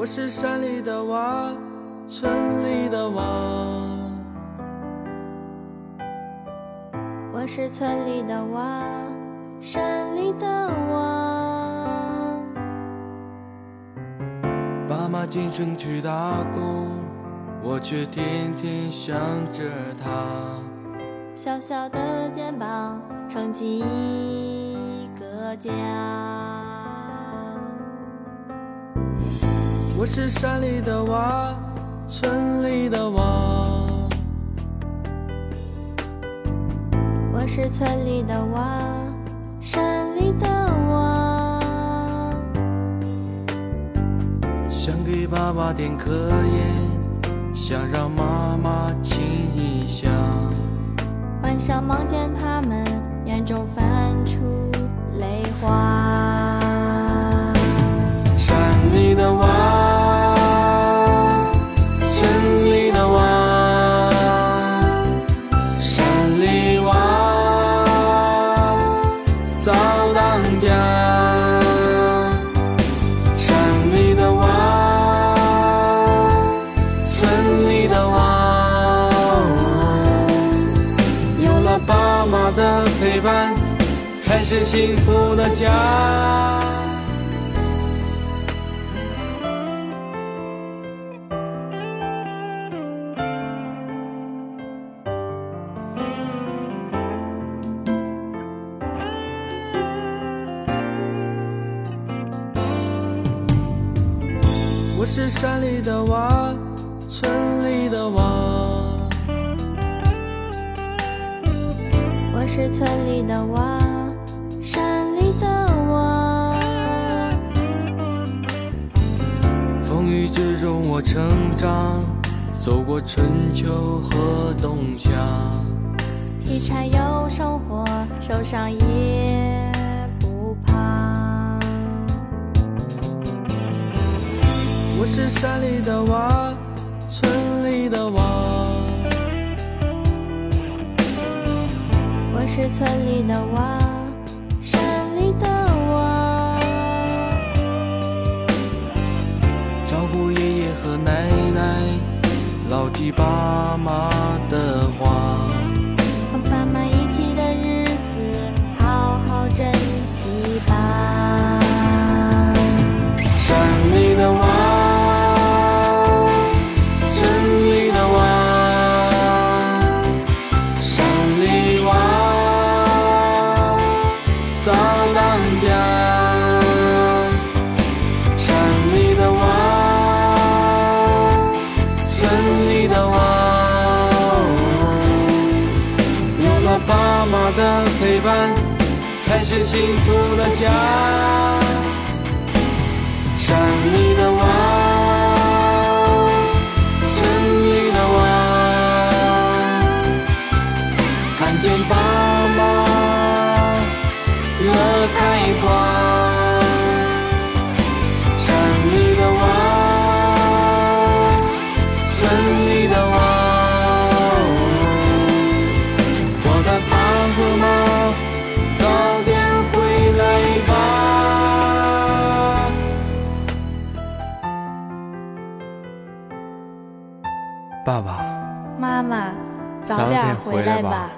我是山里的娃，村里的娃。我是村里的娃，山里的娃。爸妈进城去打工，我却天天想着他。小小的肩膀撑起一个家。我是山里的娃，村里的娃。我是村里的娃，山里的娃。想给爸爸点颗烟，想让妈妈亲一下。晚上梦见他的陪伴，才是幸福的家。我是山里的娃，村里的是村里的娃，山里的娃。风雨之中我成长，走过春秋和冬夏。劈柴又生火，受伤也不怕。我是山里的娃，村里的娃。是村里的娃，山里的娃。照顾爷爷和奶奶，牢记爸妈的话。伴，才是幸福的家。山里的娃，村里的娃，看见爸妈乐开花。爸爸，妈妈，早早点点回回来吧。